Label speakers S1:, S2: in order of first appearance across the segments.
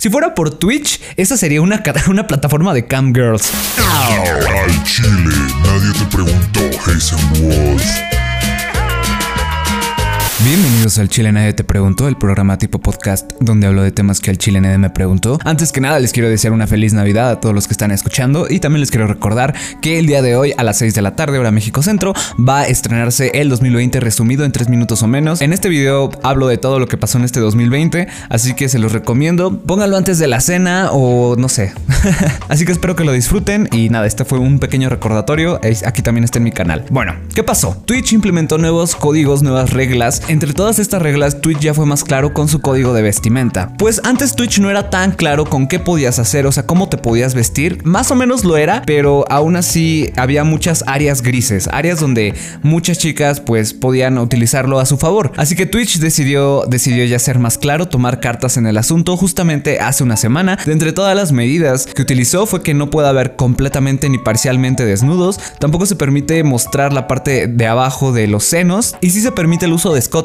S1: Si fuera por Twitch, esa sería una, una plataforma de cam girls.
S2: Ay, Chile, nadie te preguntó, Jason Walls.
S1: Bienvenidos al Chile Nadie Te Preguntó, el programa tipo podcast donde hablo de temas que el Chile Nadie me preguntó. Antes que nada les quiero desear una feliz Navidad a todos los que están escuchando y también les quiero recordar que el día de hoy a las 6 de la tarde hora México Centro va a estrenarse el 2020 resumido en 3 minutos o menos. En este video hablo de todo lo que pasó en este 2020, así que se los recomiendo. Pónganlo antes de la cena o no sé. así que espero que lo disfruten y nada, este fue un pequeño recordatorio. Aquí también está en mi canal. Bueno, ¿qué pasó? Twitch implementó nuevos códigos, nuevas reglas entre todas estas reglas, Twitch ya fue más claro con su código de vestimenta. Pues antes Twitch no era tan claro con qué podías hacer, o sea, cómo te podías vestir. Más o menos lo era, pero aún así había muchas áreas grises, áreas donde muchas chicas pues podían utilizarlo a su favor. Así que Twitch decidió, decidió ya ser más claro, tomar cartas en el asunto justamente hace una semana. De entre todas las medidas que utilizó fue que no pueda haber completamente ni parcialmente desnudos, tampoco se permite mostrar la parte de abajo de los senos y sí se permite el uso de escotes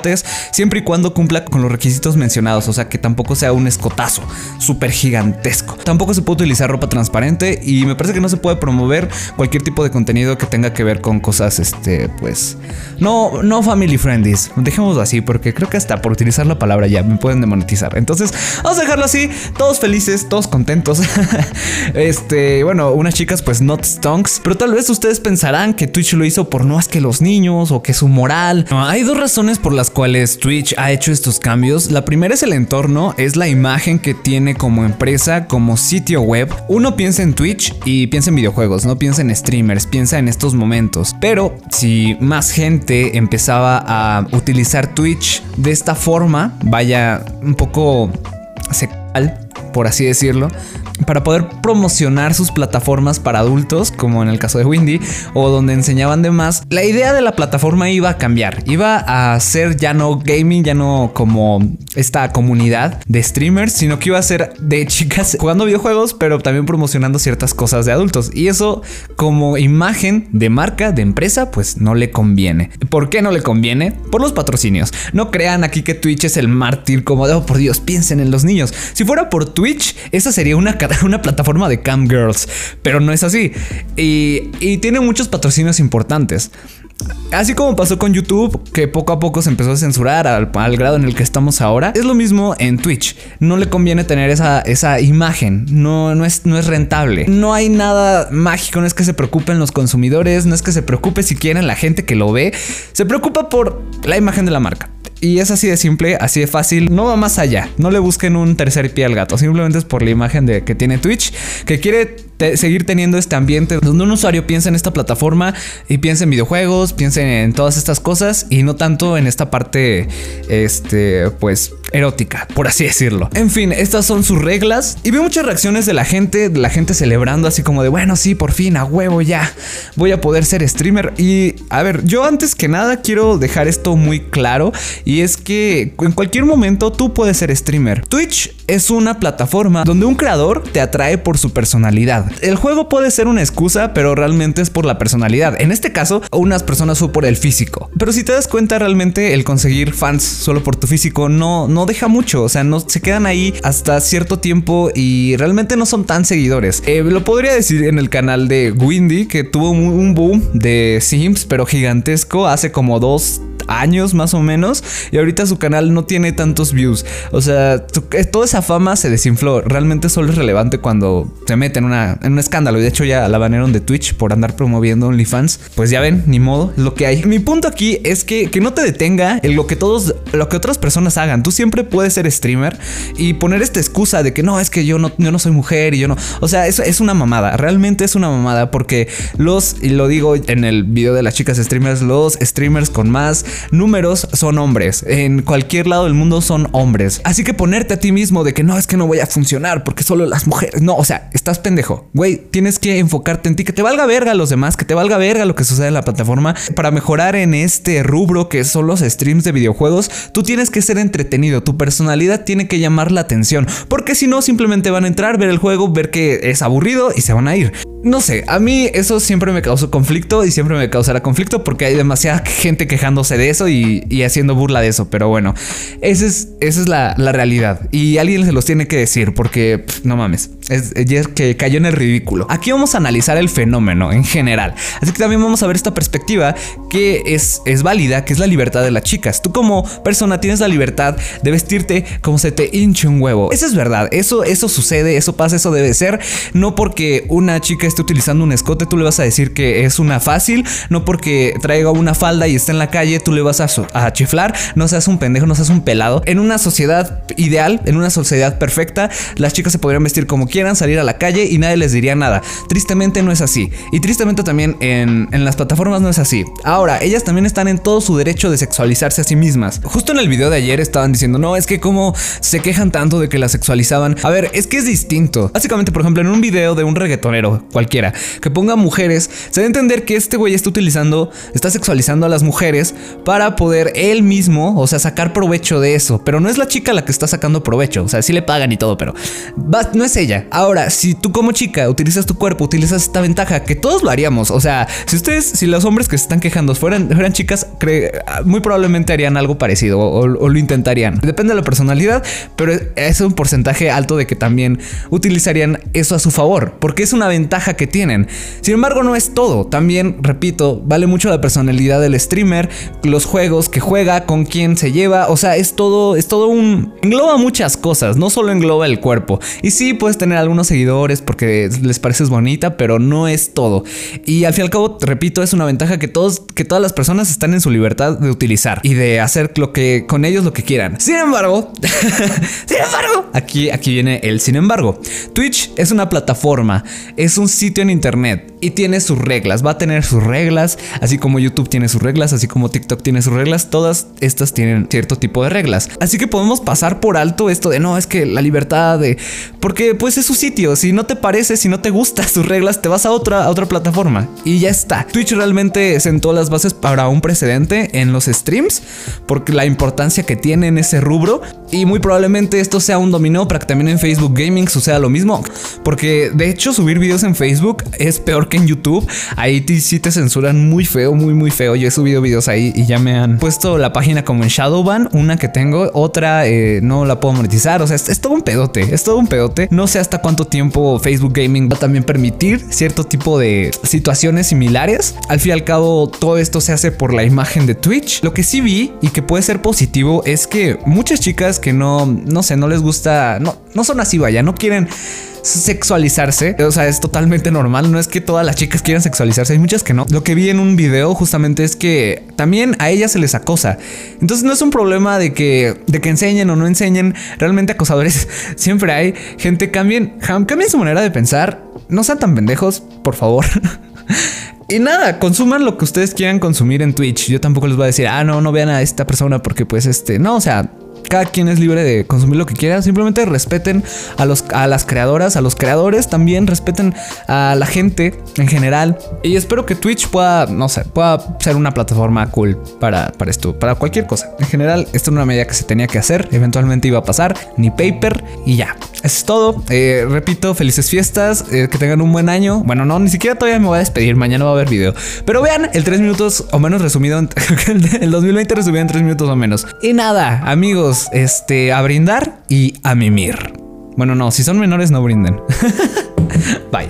S1: siempre y cuando cumpla con los requisitos mencionados, o sea que tampoco sea un escotazo súper gigantesco. Tampoco se puede utilizar ropa transparente y me parece que no se puede promover cualquier tipo de contenido que tenga que ver con cosas, este, pues, no, no family friendly. Dejémoslo así porque creo que hasta por utilizar la palabra ya me pueden demonetizar. Entonces, vamos a dejarlo así, todos felices, todos contentos. este, bueno, unas chicas pues not stonks, pero tal vez ustedes pensarán que Twitch lo hizo por no es que los niños o que su moral. Hay dos razones por las cuales Twitch ha hecho estos cambios. La primera es el entorno, es la imagen que tiene como empresa, como sitio web. Uno piensa en Twitch y piensa en videojuegos, no piensa en streamers, piensa en estos momentos. Pero si más gente empezaba a utilizar Twitch de esta forma, vaya un poco secal, por así decirlo, para poder promocionar sus plataformas para adultos, como en el caso de Windy, o donde enseñaban de más, la idea de la plataforma iba a cambiar. Iba a ser ya no gaming, ya no como esta comunidad de streamers, sino que iba a ser de chicas jugando videojuegos, pero también promocionando ciertas cosas de adultos. Y eso, como imagen de marca, de empresa, pues no le conviene. ¿Por qué no le conviene? Por los patrocinios. No crean aquí que Twitch es el mártir como de, oh, por Dios, piensen en los niños. Si fuera por Twitch, esa sería una una plataforma de cam girls, pero no es así. Y, y tiene muchos patrocinios importantes. Así como pasó con YouTube, que poco a poco se empezó a censurar al, grado en el que estamos ahora, es lo mismo en Twitch. No le conviene tener esa, esa imagen, no, no, es, no es rentable. No hay nada mágico, no es que se preocupen los consumidores, no es que se preocupe si quieren la gente que lo ve, se preocupa por la imagen de la marca. Y es así de simple, así de fácil, no va más allá. No le busquen un tercer pie al gato, simplemente es por la imagen de que tiene Twitch, que quiere seguir teniendo este ambiente donde un usuario piensa en esta plataforma y piensa en videojuegos, piensa en todas estas cosas y no tanto en esta parte, este, pues, erótica, por así decirlo. En fin, estas son sus reglas y veo muchas reacciones de la gente, de la gente celebrando así como de, bueno, sí, por fin, a huevo ya, voy a poder ser streamer. Y, a ver, yo antes que nada quiero dejar esto muy claro y es que en cualquier momento tú puedes ser streamer. Twitch es una plataforma donde un creador te atrae por su personalidad. El juego puede ser una excusa, pero realmente es por la personalidad. En este caso, unas personas fue por el físico. Pero si te das cuenta, realmente el conseguir fans solo por tu físico no, no deja mucho. O sea, no se quedan ahí hasta cierto tiempo y realmente no son tan seguidores. Eh, lo podría decir en el canal de Windy, que tuvo un boom de Sims, pero gigantesco hace como dos años más o menos y ahorita su canal no tiene tantos views. O sea, toda esa fama se desinfló. Realmente solo es relevante cuando se mete en, una, en un escándalo y de hecho ya la banearon de Twitch por andar promoviendo OnlyFans. Pues ya ven, ni modo, lo que hay. Mi punto aquí es que, que no te detenga en lo que todos, lo que otras personas hagan. Tú siempre puedes ser streamer y poner esta excusa de que no, es que yo no, yo no soy mujer y yo no. O sea, eso es una mamada. Realmente es una mamada porque los, y lo digo en el video de las chicas streamers, los streamers con más números son hombres. En cualquier lado del mundo son hombres. Así que ponerte a ti mismo de que no, es que no voy a funcionar porque solo las mujeres. No, o sea, estás pendejo. Güey, tienes que enfocarte en ti, que te valga verga a los demás, que te valga verga lo que sucede en la plataforma. Para mejorar en este rubro que son los streams de videojuegos, tú tienes que ser entretenido. Tu personalidad tiene que llamar la atención. Porque si no, simplemente van a entrar, ver el juego, ver que es aburrido y se van a ir. no sé, a mí eso siempre me causó conflicto y siempre me causará conflicto porque hay demasiada gente quejándose de eso y, haciendo burla de eso. Pero bueno, esa es, esa es la, realidad y alguien se los tiene que decir porque no mames, es, es, que cayó en el ridículo. Aquí vamos a analizar el fenómeno en general, así que también vamos a ver esta perspectiva que es, es válida, que es la libertad de las chicas. Tú como persona tienes la libertad de vestirte como se te hinche un huevo. Eso es verdad, eso, eso sucede, eso pasa, eso debe ser. No porque una chica esté utilizando un escote, tú le vas a decir que es una fácil. No porque traiga una falda y esté en la calle, tú le vas a, a chiflar. No seas un pendejo, no seas un pelado. En una sociedad ideal, en una sociedad perfecta, las chicas se podrían vestir como quieran, salir a la calle y nadie les diría nada. Tristemente no es así. Y tristemente también en, en las plataformas no es así. Ahora, ellas también están en todo su derecho de sexualizarse a sí mismas. Justo en el video de ayer estaban diciendo, no, es que como se quejan tanto de que la sexualizaban. A ver, es que es distinto. Básicamente, por ejemplo, en un video de un reggaetonero cualquiera que ponga mujeres, se debe entender que este güey está utilizando, está sexualizando a las mujeres para poder él mismo, o sea, sacar provecho de eso. Pero no es la chica la que está sacando provecho, o sea, sí le pagan y todo, pero no es ella. Ahora, si tú como chica utilizas tu cuerpo, utilizas esta ventaja, que todos lo haríamos, o sea, si ustedes, si los hombres que se están quejando fueran, fueran chicas, muy probablemente harían algo parecido o, lo intentarían. Depende de la personalidad, pero es un porcentaje alto de que también utilizarían eso a su favor, porque es una ventaja que tienen. Sin embargo, no es todo. También, repito, vale mucho la personalidad del streamer, los juegos que juega, con quién se lleva. O sea, es todo, es todo un. Engloba muchas cosas, no solo engloba el cuerpo. Y sí, puedes tener algunos seguidores porque les pareces bonita, pero no es todo. Y al fin y al cabo, repito, es una ventaja que todos, que todas las personas están en su libertad de utilizar y de hacer lo que con ellos lo que quieran. Sin embargo, sin embargo, aquí, aquí viene el sin embargo. Twitch es una plataforma, es un sitio en internet y tiene sus reglas. Va a tener sus reglas, así como YouTube tiene sus reglas, así como TikTok tiene sus reglas. Todas estas tienen cierto tipo de reglas. Así que podemos pasar por alto esto de no, es que la libertad de. Porque pues es su sitio. Si no te parece, si no te gustan sus reglas, te vas a otra, a otra plataforma y ya está. Twitch realmente sentó las bases para un precedente en los streams, porque la importancia que tiene en ese rubro. Y muy probablemente esto sea un dominó para que también en Facebook Gaming suceda lo mismo. Porque de hecho, subir videos en Facebook es peor que en YouTube. Ahí sí te censuran muy feo, muy, muy feo. Yo he subido videos ahí y ya me han puesto la página como en Shadowban, una que tengo, otra eh, no la puedo monetizar. O sea, es, todo un pedote, es todo un pedote. No sé hasta cuánto tiempo Facebook Gaming va a también permitir cierto tipo de situaciones similares. Al fin y al cabo, todo esto se hace por la imagen de Twitch. Lo que sí vi y que puede ser positivo es que muchas chicas que no, no sé, no les gusta, no, no son así, vaya, no quieren sexualizarse. O sea, es totalmente normal. No es que todas las chicas quieran sexualizarse. Hay muchas que no. Lo que vi en un video justamente es que también a ellas se les acosa. Entonces no es un problema de que, de que enseñen o no enseñen. Realmente acosadores siempre hay. Gente, cambien, cambien su manera de pensar. No sean tan pendejos, por favor. Y nada, consuman lo que ustedes quieran consumir en Twitch. Yo tampoco les voy a decir, ah, no, no vean a esta persona porque pues este, no, o sea, cada quien es libre de consumir lo que quiera. Simplemente respeten a, los, a las creadoras, a los creadores también, respeten a la gente en general. Y espero que Twitch pueda, no sé, pueda ser una plataforma cool para, para esto, para cualquier cosa. En general, esto era una medida que se tenía que hacer, eventualmente iba a pasar, ni paper y ya. Eso es todo. Eh, repito, felices fiestas, eh, que tengan un buen año. Bueno, no, ni siquiera todavía me voy a despedir, mañana va a haber video. Pero vean el 3 minutos o menos resumido, el 2020 resumido en 3 minutos o menos. Y nada, amigos este, a brindar y a mimir. Bueno, no, si son menores no brinden. Bye.